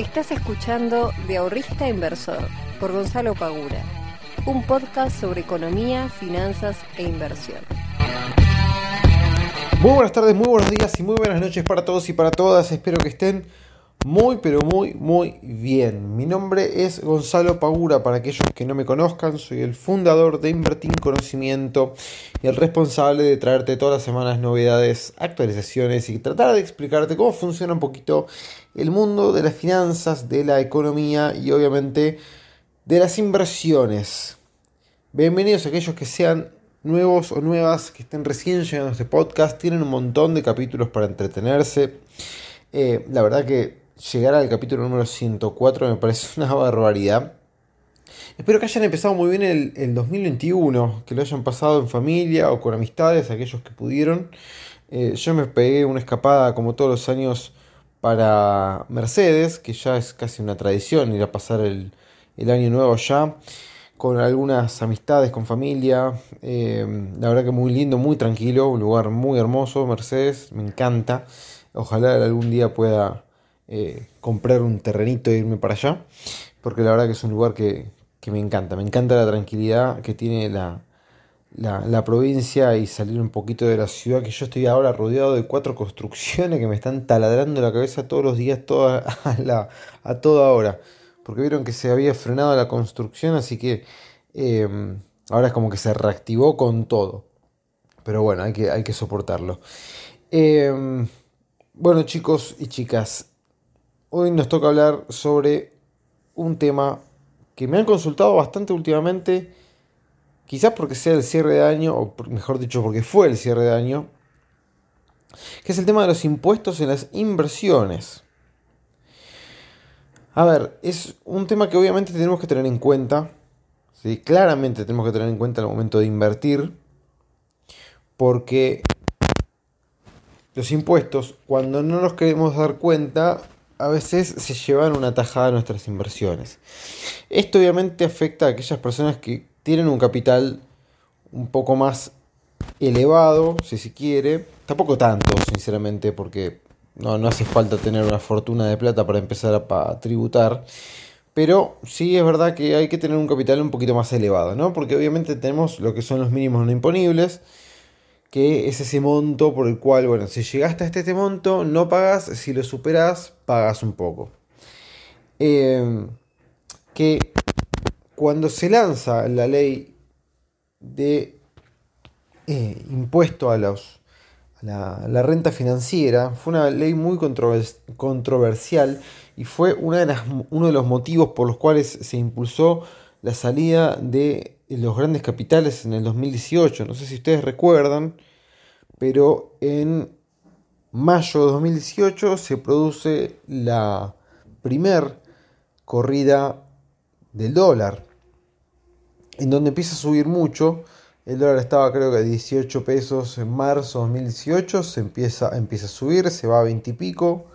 Estás escuchando De Ahorrista Inversor por Gonzalo Pagura, un podcast sobre economía, finanzas e inversión. Muy buenas tardes, muy buenos días y muy buenas noches para todos y para todas. Espero que estén muy pero muy muy bien. Mi nombre es Gonzalo Pagura, para aquellos que no me conozcan, soy el fundador de Invertir Conocimiento y el responsable de traerte todas las semanas novedades, actualizaciones y tratar de explicarte cómo funciona un poquito el mundo de las finanzas, de la economía y obviamente de las inversiones. Bienvenidos a aquellos que sean nuevos o nuevas, que estén recién llegando a este podcast, tienen un montón de capítulos para entretenerse. Eh, la verdad que llegar al capítulo número 104 me parece una barbaridad. Espero que hayan empezado muy bien el, 2021, que lo hayan pasado en familia o con amistades, aquellos que pudieron. Eh, yo me pegué una escapada como todos los años para Mercedes, que ya es casi una tradición ir a pasar el, año nuevo ya, con algunas amistades, con familia. Eh, la verdad que muy lindo, muy tranquilo, un lugar muy hermoso, Mercedes, me encanta. Ojalá algún día pueda eh, comprar un terrenito e irme para allá, porque la verdad que es un lugar que, me encanta, me encanta la tranquilidad que tiene la, la, provincia y salir un poquito de la ciudad, que yo estoy ahora rodeado de cuatro construcciones que me están taladrando la cabeza todos los días, a, la, a toda hora, porque vieron que se había frenado la construcción, así que em, ahora es como que se reactivó con todo. Pero bueno, hay que, hay que soportarlo. Em, bueno chicos y chicas, Hoy nos toca hablar sobre un tema que me han consultado bastante últimamente, quizás porque sea el cierre de año, o mejor dicho, porque fue el cierre de año, que es el tema de los impuestos en las inversiones. A ver, es un tema que obviamente tenemos que tener en cuenta, ¿sí? claramente tenemos que tener en cuenta al momento de invertir, porque los impuestos, cuando no nos queremos dar cuenta, a veces se llevan una tajada a nuestras inversiones. Esto obviamente afecta a aquellas personas que tienen un capital un poco más elevado, si se quiere. Tampoco tanto, sinceramente, porque no, no hace falta tener una fortuna de plata para empezar a, tributar. Pero sí es verdad que hay que tener un capital un poquito más elevado, ¿no? Porque obviamente tenemos lo que son los mínimos no imponibles que es ese monto por el cual, bueno, si llegaste a este, monto, no pagas, si lo superas, pagas un poco. Em, que cuando se lanza la ley de eh, impuesto a, los, la, renta financiera, fue una ley muy controversial y fue una de uno de los motivos por los cuales se impulsó la salida de los grandes capitales en el 2018. No sé si ustedes recuerdan, pero en mayo de 2018 se produce la primer corrida del dólar, en donde empieza a subir mucho. El dólar estaba creo que a 18 pesos en marzo de 2018, se empieza, empieza a subir, se va a 20 y pico.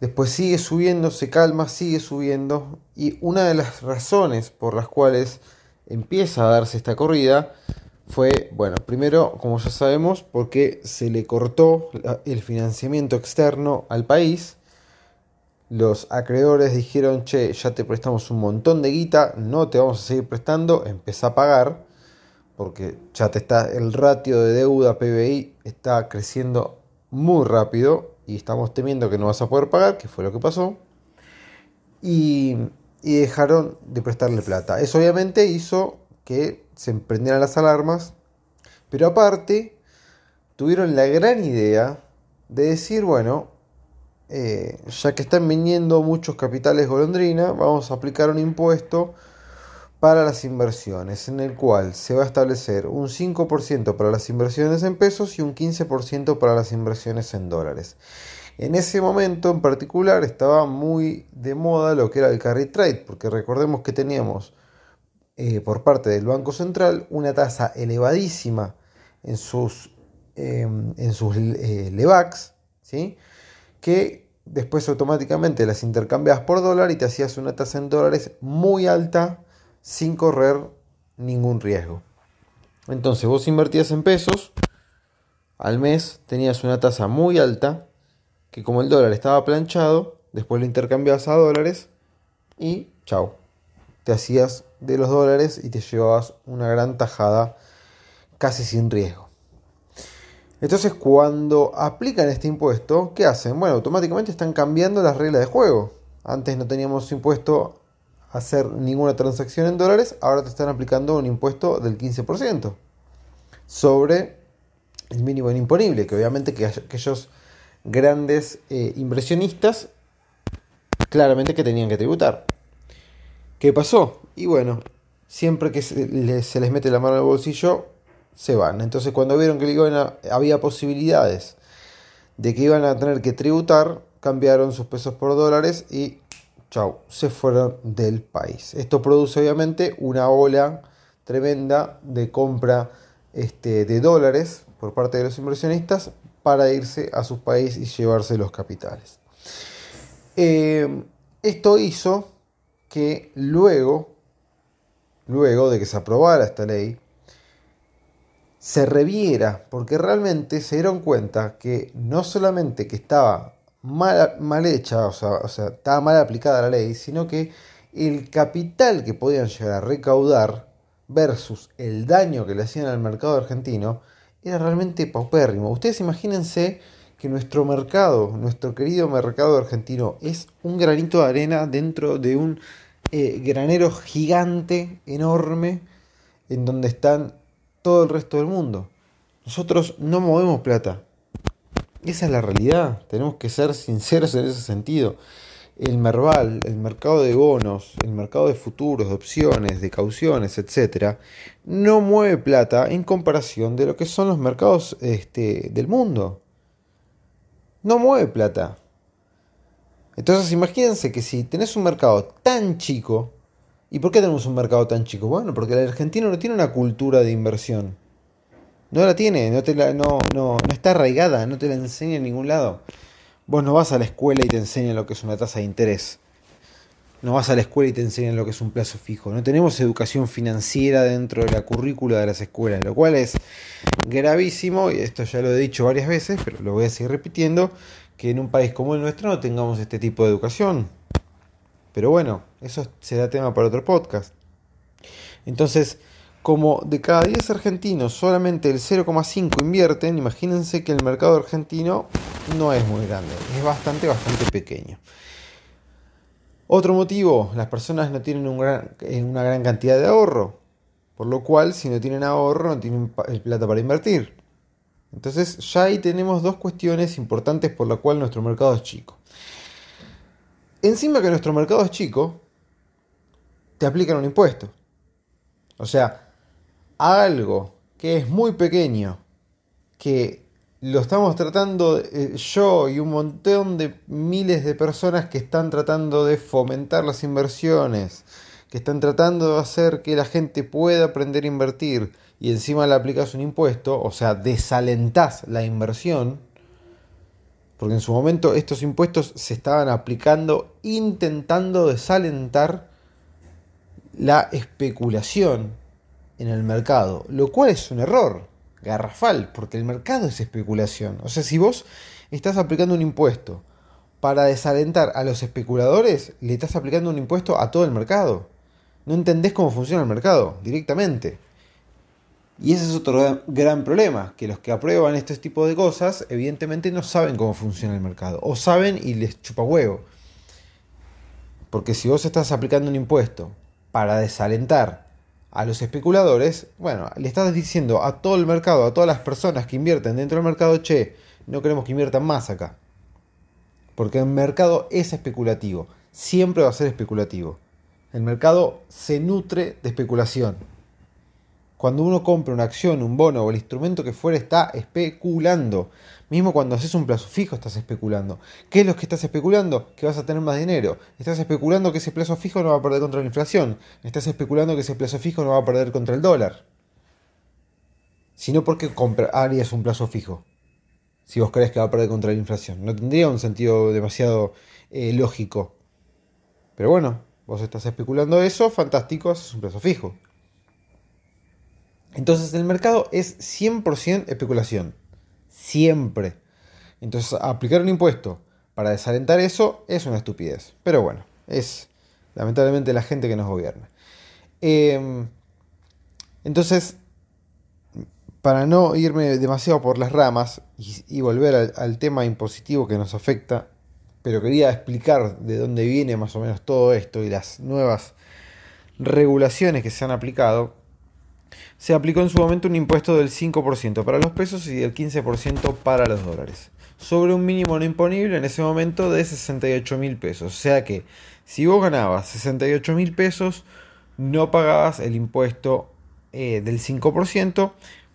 Después sigue subiendo, se calma, sigue subiendo. Y una de las razones por las cuales empieza a darse esta corrida fue, bueno, primero, como ya sabemos, porque se le cortó el financiamiento externo al país. Los acreedores dijeron, che, ya te prestamos un montón de guita, no te vamos a seguir prestando, empieza a pagar, porque ya te está, el ratio de deuda PBI está creciendo muy rápido y estamos temiendo que no vas a poder pagar, que fue lo que pasó. Y y dejaron de prestarle plata. Eso obviamente hizo que se emprendieran las alarmas, pero aparte tuvieron la gran idea de decir, bueno, eh, ya que están viniendo muchos capitales golondrina, vamos a aplicar un impuesto para las inversiones, en el cual se va a establecer un 5% para las inversiones en pesos y un 15% para las inversiones en dólares. En ese momento en particular estaba muy de moda lo que era el carry trade, porque recordemos que teníamos eh, por parte del Banco Central una tasa elevadísima en sus, em, en sus eh, ¿sí? Que después automáticamente las intercambiabas por dólar y te hacías una tasa en dólares muy alta sin correr ningún riesgo. Entonces vos invertías en pesos, al mes tenías una tasa muy alta que como el dólar estaba planchado, después lo intercambiabas a dólares y chao. Te hacías de los dólares y te llevabas una gran tajada casi sin riesgo. Entonces cuando aplican este impuesto, ¿qué hacen? Bueno, automáticamente están cambiando las reglas de juego. Antes no teníamos impuesto a hacer ninguna transacción en dólares, ahora te están aplicando un impuesto del 15% sobre el mínimo imponible, que obviamente que aquellos grandes eh, inversionistas claramente que tenían que tributar. ¿Qué pasó? Y bueno, siempre que se les, mete la mano al bolsillo, se van. Entonces cuando vieron que había posibilidades de que iban a tener que tributar, cambiaron sus pesos por dólares y chau, se fueron del país. Esto produce obviamente una ola tremenda de compra este, de dólares por parte de los inversionistas para irse a sus países y llevarse los capitales. Eh, esto hizo que luego, luego de que se aprobara esta ley, se reviera, porque realmente se dieron cuenta que no solamente que estaba mal, mal hecha, o sea, o sea, estaba mal aplicada la ley, sino que el capital que podían llegar a recaudar versus el daño que le hacían al mercado argentino era realmente paupérrimo. Ustedes imagínense que nuestro mercado, nuestro querido mercado argentino, es un granito de arena dentro de un eh, granero gigante, enorme, en donde están todo el resto del mundo. Nosotros no movemos plata. Esa es la realidad. Tenemos que ser sinceros en ese sentido. El Merval, el mercado de bonos, el mercado de futuros, de opciones, de cauciones, etc., no mueve plata en comparación de lo que son los mercados este, del mundo no mueve plata. Entonces imagínense que si tenés un mercado tan chico, ¿y por qué tenemos un mercado tan chico? Bueno, porque el argentino no tiene una cultura de inversión. No la tiene, no, te la, no, está arraigada, no te la enseña en ningún lado. Vos no vas a la escuela y te enseñan lo que es una tasa de interés. No vas a la escuela y te enseñan lo que es un plazo fijo. No tenemos educación financiera dentro de la currícula de las escuelas, lo cual es gravísimo, y esto ya lo he dicho varias veces, pero lo voy a seguir repitiendo, que en un país como el nuestro no tengamos este tipo de educación. Pero bueno, eso será tema para otro podcast. Entonces, como de cada 10 argentinos solamente el 0,5 invierten, imagínense que el mercado argentino no es muy grande, es bastante, bastante pequeño. Otro motivo, las personas no tienen eh, una gran cantidad de ahorro. Por lo cual, si no tienen ahorro, no tienen plata para invertir. Entonces, ya ahí tenemos dos cuestiones importantes por la cual nuestro mercado es chico. Encima que nuestro mercado es chico, te aplican un impuesto. O sea, algo que es muy pequeño, que lo estamos tratando eh, yo y un montón de miles de personas que están tratando de fomentar las inversiones, que están tratando de hacer que la gente pueda aprender a invertir y encima le aplicas un impuesto, o sea, desalentás la inversión, porque en su momento estos impuestos se estaban aplicando intentando desalentar la especulación en el mercado, lo cual es un error garrafal, porque el mercado es especulación. O sea, si vos estás aplicando un impuesto para desalentar a los especuladores, le estás aplicando un impuesto a todo el mercado no entendés cómo funciona el mercado directamente. Y ese es otro gran problema, que los que aprueban este tipo de cosas evidentemente no saben cómo funciona el mercado, o saben y les chupa huevo. Porque si vos estás aplicando un impuesto para desalentar a los especuladores, bueno, le estás diciendo a todo el mercado, a todas las personas que invierten dentro del mercado, che, no queremos que inviertan más acá. Porque el mercado es especulativo, siempre va a ser especulativo. El mercado se nutre de especulación. Cuando uno compra una acción, un bono o el instrumento que fuera, está especulando. Mismo cuando haces un plazo fijo, estás especulando. ¿Qué es lo que estás especulando? Que vas a tener más dinero. Estás especulando que ese plazo fijo no va a perder contra la inflación. Estás especulando que ese plazo fijo no va a perder contra el dólar. Si no, ¿por qué harías un plazo fijo? Si vos crees que va a perder contra la inflación. No tendría un sentido demasiado eh, lógico. Pero bueno, Vos estás especulando eso, fantástico, es un plazo fijo. Entonces el mercado es 100% especulación. Siempre. Entonces aplicar un impuesto para desalentar eso es una estupidez. Pero bueno, es lamentablemente la gente que nos gobierna. Em, entonces, para no irme demasiado por las ramas y, volver al, tema impositivo que nos afecta, pero quería explicar de dónde viene más o menos todo esto y las nuevas regulaciones que se han aplicado, se aplicó en su momento un impuesto del 5% para los pesos y del 15% para los dólares, sobre un mínimo no imponible en ese momento de 68 mil pesos. O sea que si vos ganabas 68 mil pesos, no pagabas el impuesto eh, del 5%,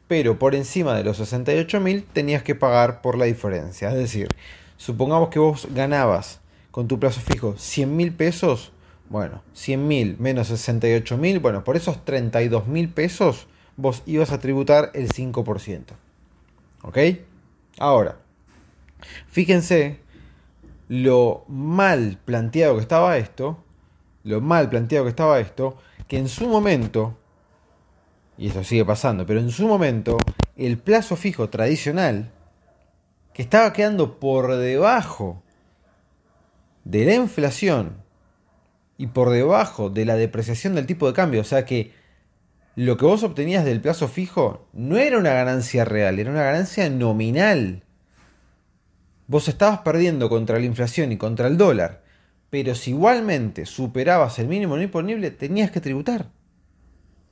pero por encima de los 68 mil tenías que pagar por la diferencia. Es decir, supongamos que vos ganabas con tu plazo fijo 100 mil pesos, bueno, 100 mil menos 68 mil, bueno, por esos 32 mil pesos vos ibas a tributar el 5%. ¿Ok? Ahora, fíjense lo mal planteado que estaba esto, lo mal planteado que estaba esto, que en su momento, y esto sigue pasando, pero en su momento, el plazo fijo tradicional, que estaba quedando por debajo de la inflación y por debajo de la depreciación del tipo de cambio, o sea que lo que vos obtenías del plazo fijo no era una ganancia real, era una ganancia nominal. Vos estabas perdiendo contra la inflación y contra el dólar, pero si igualmente superabas el mínimo no imponible, tenías que tributar.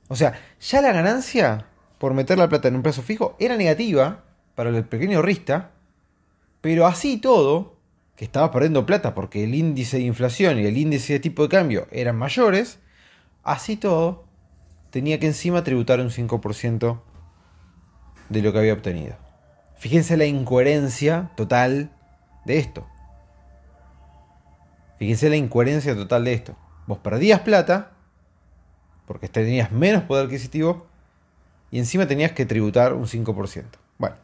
O sea, ya la ganancia por meter la plata en un plazo fijo era negativa para el pequeño ahorrista, pero así todo, que estaba perdiendo plata porque el índice de inflación y el índice de tipo de cambio eran mayores, así todo tenía que encima tributar un 5% de lo que había obtenido. Fíjense la incoherencia total de esto. Fíjense la incoherencia total de esto. Vos perdías plata porque tenías menos poder adquisitivo y encima tenías que tributar un 5%. Bueno,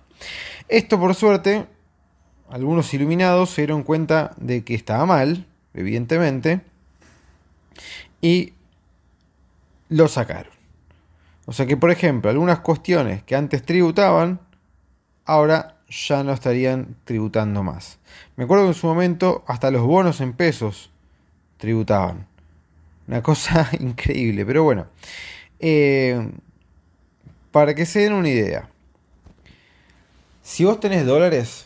esto por suerte, algunos iluminados se dieron cuenta de que estaba mal, evidentemente, y lo sacaron. O sea que, por ejemplo, algunas cuestiones que antes tributaban, ahora ya no estarían tributando más. Me acuerdo que en su momento hasta los bonos en pesos tributaban. Una cosa increíble, pero bueno. Eh, para que se den una idea. Si vos tenés dólares,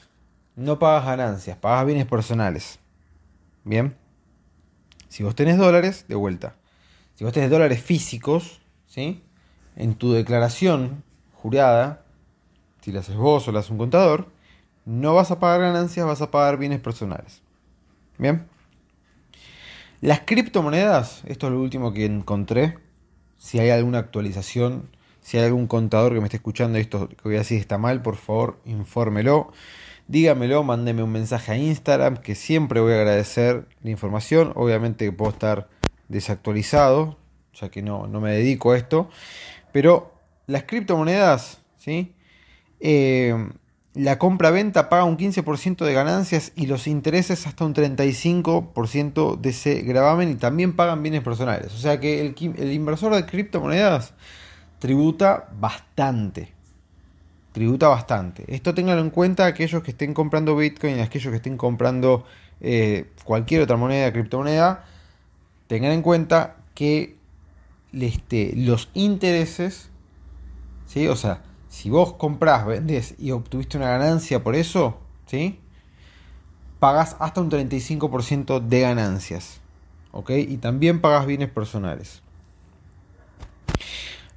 no pagas ganancias, pagas bienes personales. Bien. Si vos tenés dólares, de vuelta. Si vos tenés dólares físicos, ¿sí? en tu declaración jurada, si la haces vos o la hace un contador, no vas a pagar ganancias, vas a pagar bienes personales. Bien. Las criptomonedas, esto es lo último que encontré. Si hay alguna actualización, si hay algún contador que me esté escuchando esto que voy a decir está mal, por favor, infórmelo. Dígamelo, mándeme un mensaje a Instagram, que siempre voy a agradecer la información. Obviamente que puedo estar desactualizado, ya que no, no me dedico a esto. Pero las criptomonedas, ¿sí? Eh, la compra-venta paga un 15% de ganancias y los intereses hasta un 35% de ese gravamen y también pagan bienes personales. O sea que el, el inversor de criptomonedas tributa bastante. Tributa bastante. Esto tenganlo en cuenta aquellos que estén comprando Bitcoin aquellos que estén comprando eh, cualquier otra moneda, criptomoneda. Tengan en cuenta que este, los intereses, ¿sí? O sea, si vos comprás, vendés y obtuviste una ganancia por eso, ¿sí? Pagas hasta un 35% de ganancias. Y también pagas bienes personales.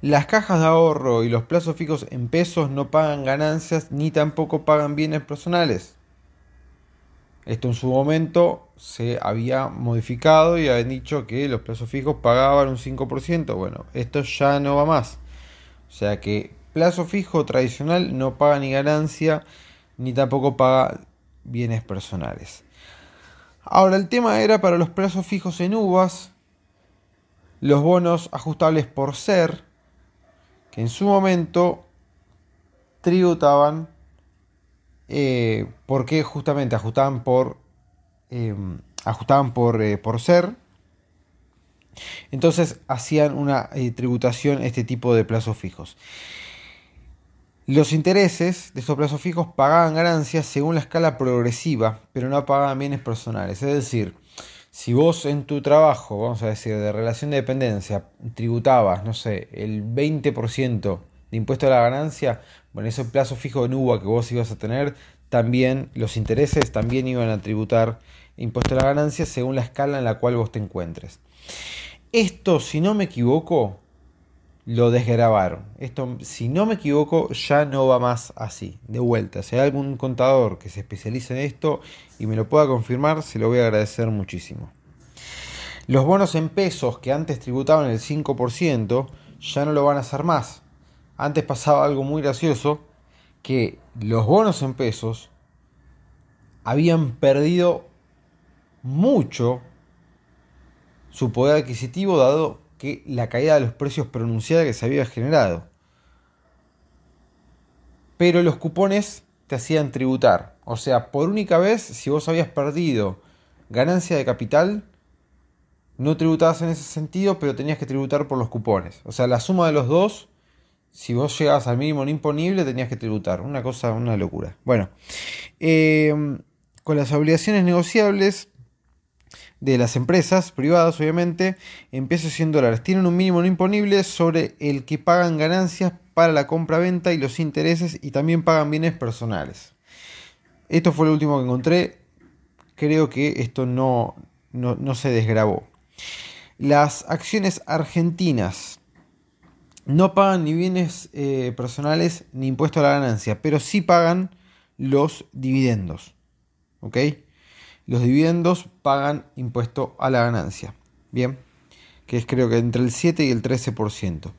Las cajas de ahorro y los plazos fijos en pesos no pagan ganancias ni tampoco pagan bienes personales. Esto en su momento se había modificado y habían dicho que los plazos fijos pagaban un 5%. Bueno, esto ya no va más. O sea que plazo fijo tradicional no paga ni ganancia ni tampoco paga bienes personales. Ahora el tema era para los plazos fijos en uvas, los bonos ajustables por ser, que en su momento tributaban eh, porque justamente ajustaban por, em, ajustaban por, eh, por ser. Entonces hacían una eh, tributación este tipo de plazos fijos. Los intereses de estos plazos fijos pagaban ganancias según la escala progresiva, pero no pagaban bienes personales. Es decir, si vos en tu trabajo, vamos a decir, de relación de dependencia, tributabas, no sé, el 20% de impuesto a la ganancia, bueno, ese plazo fijo en UBA que vos ibas a tener, también los intereses también iban a tributar impuesto a la ganancia según la escala en la cual vos te encuentres. Esto, si no me equivoco, lo desgrabaron. Esto, si no me equivoco, ya no va más así. De vuelta, si hay algún contador que se especialice en esto y me lo pueda confirmar, se lo voy a agradecer muchísimo. Los bonos en pesos que antes tributaban el 5%, ya no lo van a hacer más. Antes pasaba algo muy gracioso, que los bonos en pesos habían perdido mucho su poder adquisitivo dado que la caída de los precios pronunciada que se había generado. Pero los cupones te hacían tributar. O sea, por única vez, si vos habías perdido ganancia de capital, no tributabas en ese sentido, pero tenías que tributar por los cupones. O sea, la suma de los dos, si vos llegabas al mínimo no imponible, tenías que tributar. Una cosa, una locura. Bueno, eh, con las obligaciones negociables, de las empresas privadas, obviamente, y en dólares. Tienen un mínimo no imponible sobre el que pagan ganancias para la compra-venta y los intereses y también pagan bienes personales. Esto fue lo último que encontré. Creo que esto no, no, se desgrabó. Las acciones argentinas no pagan ni bienes eh, personales ni impuesto a la ganancia, pero sí pagan los dividendos. ¿Ok? Los dividendos pagan impuesto a la ganancia. Bien, que es creo que entre el 7 y el 13%.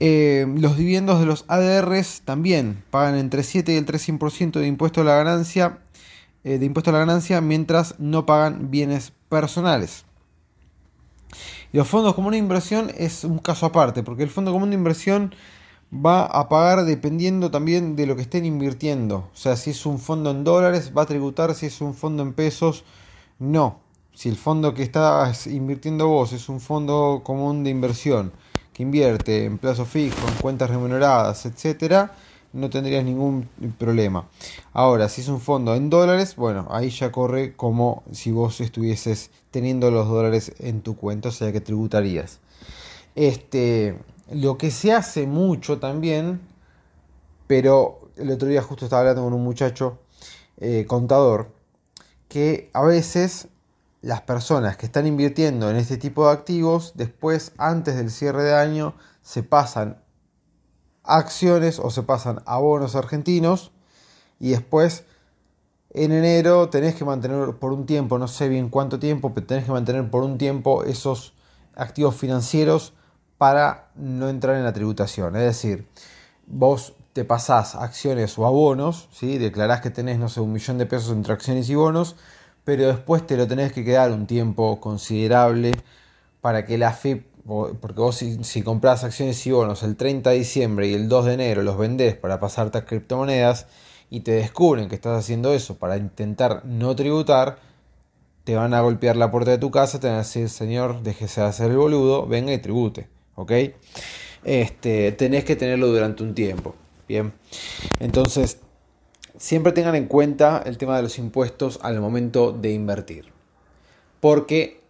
Eh, los dividendos de los ADRs también pagan entre 7 y el 13% de impuesto a la ganancia, eh, de impuesto a la ganancia, mientras no pagan bienes personales. Los fondos comunes de inversión es un caso aparte, porque el fondo común de inversión va a pagar dependiendo también de lo que estén invirtiendo. O sea, si es un fondo en dólares, va a tributar, si es un fondo en pesos, no. Si el fondo que estás invirtiendo vos es un fondo común de inversión que invierte en plazo fijo, en cuentas remuneradas, etcétera, no tendrías ningún problema. Ahora, si es un fondo en dólares, bueno, ahí ya corre como si vos estuvieses teniendo los dólares en tu cuenta, o sea que tributarías. Este, lo que se hace mucho también, pero el otro día justo estaba hablando con un muchacho eh, contador, que a veces las personas que están invirtiendo en este tipo de activos, después, antes del cierre de año, se pasan a acciones o se pasan a bonos argentinos y después en enero tenés que mantener por un tiempo, no sé bien cuánto tiempo, pero tenés que mantener por un tiempo esos activos financieros para no entrar en la tributación. Es decir, vos te pasás acciones o abonos, ¿sí? declarás que tenés, no sé, un millón de pesos entre acciones y bonos, pero después te lo tenés que quedar un tiempo considerable para que la FIP, porque vos si, comprás acciones y bonos el 30 de diciembre y el 2 de enero los vendés para pasarte a criptomonedas y te descubren que estás haciendo eso para intentar no tributar, te van a golpear la puerta de tu casa, te van a decir, señor, déjese de hacer el boludo, venga y tribute. ¿Ok? Este, tenés que tenerlo durante un tiempo, ¿bien? Entonces, siempre tengan en cuenta el tema de los impuestos al momento de invertir, porque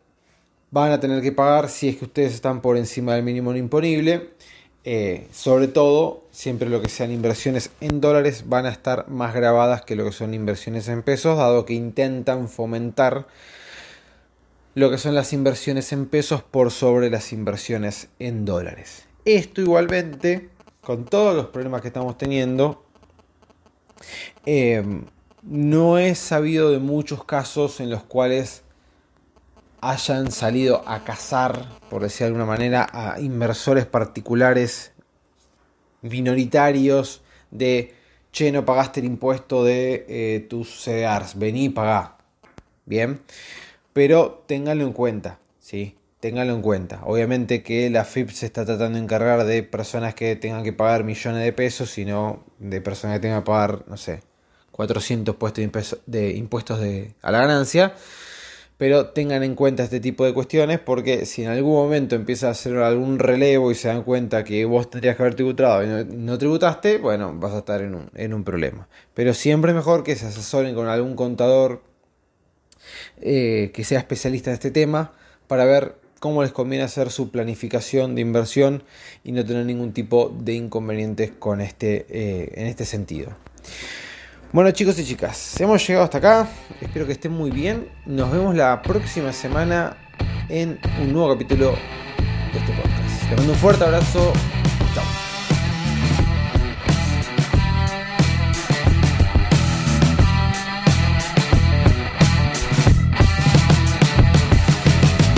van a tener que pagar si es que ustedes están por encima del mínimo imponible. Eh, sobre todo, siempre lo que sean inversiones en dólares van a estar más grabadas que lo que son inversiones en pesos, dado que intentan fomentar lo que son las inversiones en pesos por sobre las inversiones en dólares. Esto igualmente, con todos los problemas que estamos teniendo, em, no he sabido de muchos casos en los cuales hayan salido a cazar, por decir de alguna manera, a inversores particulares minoritarios de, che, no pagaste el impuesto de eh, tus CDRs, vení y pagá. Bien. Pero ténganlo en cuenta, ¿sí? Ténganlo en cuenta. Obviamente que la FIP se está tratando de encargar de personas que tengan que pagar millones de pesos, sino de personas que tengan que pagar, no sé, 400 puestos de, impuestos de, a la ganancia. pero tengan en cuenta este tipo de cuestiones porque si en algún momento empieza a hacer algún relevo y se dan cuenta que vos tendrías que haber tributado y no, tributaste, bueno, vas a estar en un, en un, problema. Pero siempre es mejor que se asesoren con algún contador eh, que sea especialista en este tema para ver cómo les conviene hacer su planificación de inversión y no tener ningún tipo de inconvenientes con este, eh, en este sentido. Bueno chicos y chicas, hemos llegado hasta acá, espero que estén muy bien, nos vemos la próxima semana en un nuevo capítulo de este podcast. Les mando un fuerte abrazo,